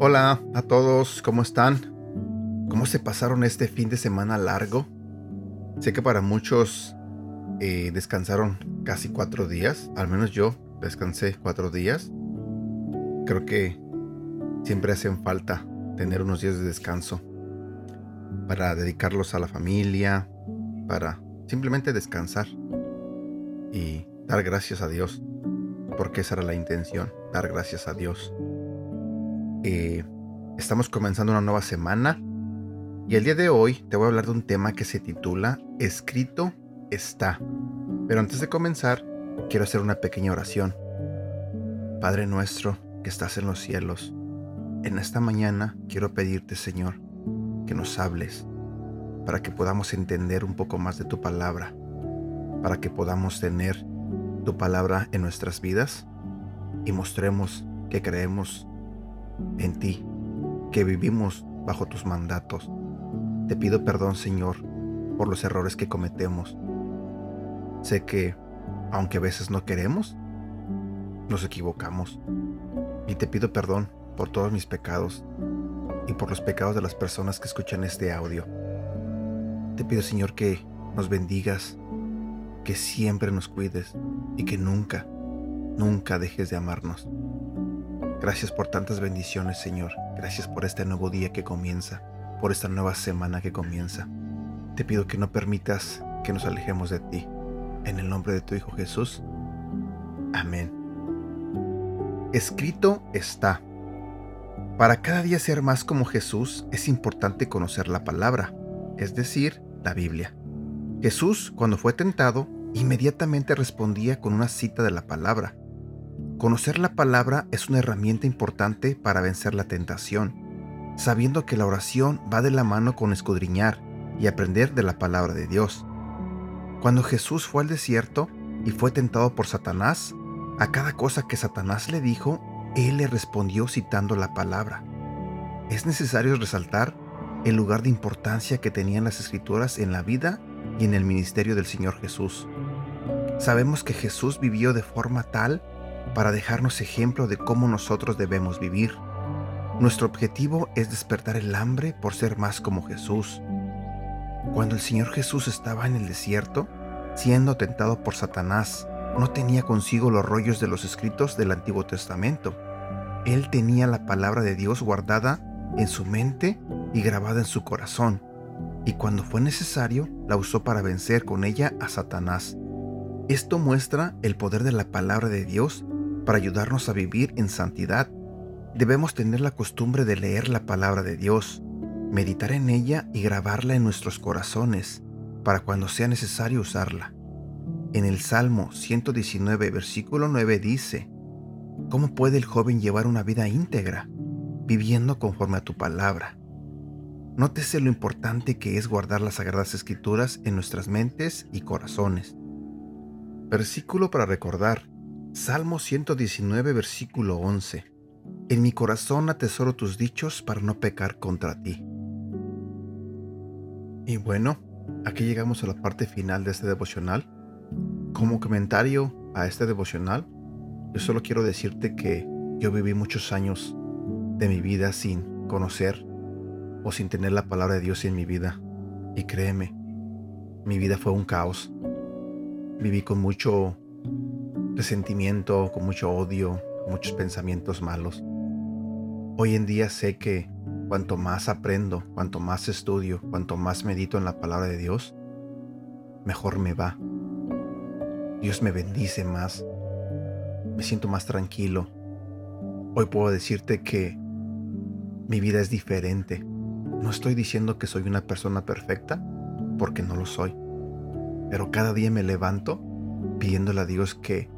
Hola a todos, ¿cómo están? ¿Cómo se pasaron este fin de semana largo? Sé que para muchos eh, descansaron casi cuatro días, al menos yo descansé cuatro días. Creo que siempre hacen falta tener unos días de descanso para dedicarlos a la familia, para simplemente descansar y dar gracias a Dios, porque esa era la intención, dar gracias a Dios. Eh, estamos comenzando una nueva semana y el día de hoy te voy a hablar de un tema que se titula Escrito está. Pero antes de comenzar, quiero hacer una pequeña oración. Padre nuestro que estás en los cielos, en esta mañana quiero pedirte, Señor, que nos hables para que podamos entender un poco más de tu palabra, para que podamos tener tu palabra en nuestras vidas y mostremos que creemos en ti, que vivimos bajo tus mandatos. Te pido perdón, Señor, por los errores que cometemos. Sé que, aunque a veces no queremos, nos equivocamos. Y te pido perdón por todos mis pecados y por los pecados de las personas que escuchan este audio. Te pido, Señor, que nos bendigas, que siempre nos cuides y que nunca, nunca dejes de amarnos. Gracias por tantas bendiciones, Señor. Gracias por este nuevo día que comienza, por esta nueva semana que comienza. Te pido que no permitas que nos alejemos de ti. En el nombre de tu Hijo Jesús. Amén. Escrito está. Para cada día ser más como Jesús es importante conocer la palabra, es decir, la Biblia. Jesús, cuando fue tentado, inmediatamente respondía con una cita de la palabra. Conocer la palabra es una herramienta importante para vencer la tentación, sabiendo que la oración va de la mano con escudriñar y aprender de la palabra de Dios. Cuando Jesús fue al desierto y fue tentado por Satanás, a cada cosa que Satanás le dijo, él le respondió citando la palabra. Es necesario resaltar el lugar de importancia que tenían las escrituras en la vida y en el ministerio del Señor Jesús. Sabemos que Jesús vivió de forma tal para dejarnos ejemplo de cómo nosotros debemos vivir. Nuestro objetivo es despertar el hambre por ser más como Jesús. Cuando el Señor Jesús estaba en el desierto, siendo tentado por Satanás, no tenía consigo los rollos de los escritos del Antiguo Testamento. Él tenía la palabra de Dios guardada en su mente y grabada en su corazón, y cuando fue necesario la usó para vencer con ella a Satanás. Esto muestra el poder de la palabra de Dios para ayudarnos a vivir en santidad, debemos tener la costumbre de leer la palabra de Dios, meditar en ella y grabarla en nuestros corazones para cuando sea necesario usarla. En el Salmo 119, versículo 9 dice, ¿Cómo puede el joven llevar una vida íntegra, viviendo conforme a tu palabra? Nótese lo importante que es guardar las sagradas escrituras en nuestras mentes y corazones. Versículo para recordar. Salmo 119, versículo 11. En mi corazón atesoro tus dichos para no pecar contra ti. Y bueno, aquí llegamos a la parte final de este devocional. Como comentario a este devocional, yo solo quiero decirte que yo viví muchos años de mi vida sin conocer o sin tener la palabra de Dios en mi vida. Y créeme, mi vida fue un caos. Viví con mucho resentimiento, con mucho odio, muchos pensamientos malos. Hoy en día sé que cuanto más aprendo, cuanto más estudio, cuanto más medito en la palabra de Dios, mejor me va. Dios me bendice más. Me siento más tranquilo. Hoy puedo decirte que mi vida es diferente. No estoy diciendo que soy una persona perfecta, porque no lo soy. Pero cada día me levanto pidiéndole a Dios que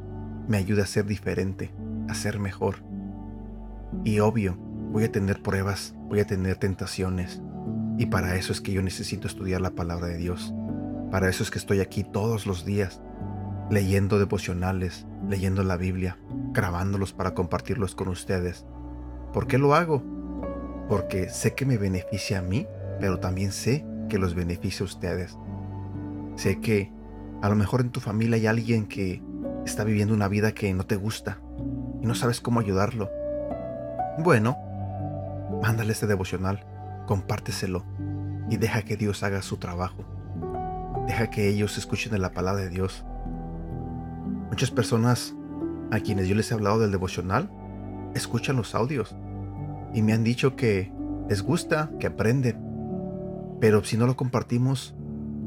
me ayude a ser diferente, a ser mejor. Y obvio, voy a tener pruebas, voy a tener tentaciones. Y para eso es que yo necesito estudiar la palabra de Dios. Para eso es que estoy aquí todos los días, leyendo devocionales, leyendo la Biblia, grabándolos para compartirlos con ustedes. ¿Por qué lo hago? porque sé que me beneficia a mí, pero también sé que los beneficia a ustedes. Sé que a lo mejor en tu familia hay alguien que está viviendo una vida que no te gusta y no sabes cómo ayudarlo. Bueno, mándale este devocional, compárteselo y deja que Dios haga su trabajo. Deja que ellos escuchen de la palabra de Dios. Muchas personas a quienes yo les he hablado del devocional escuchan los audios y me han dicho que les gusta, que aprenden, pero si no lo compartimos,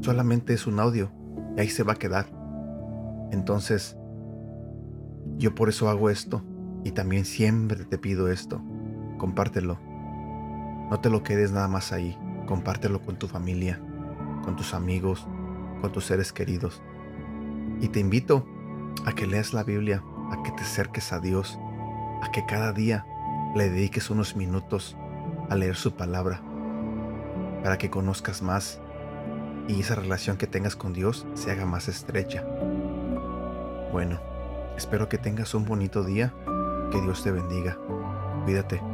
solamente es un audio y ahí se va a quedar. Entonces, yo por eso hago esto y también siempre te pido esto, compártelo. No te lo quedes nada más ahí, compártelo con tu familia, con tus amigos, con tus seres queridos. Y te invito a que leas la Biblia, a que te acerques a Dios, a que cada día le dediques unos minutos a leer su palabra, para que conozcas más y esa relación que tengas con Dios se haga más estrecha. Bueno, espero que tengas un bonito día, que Dios te bendiga. Cuídate.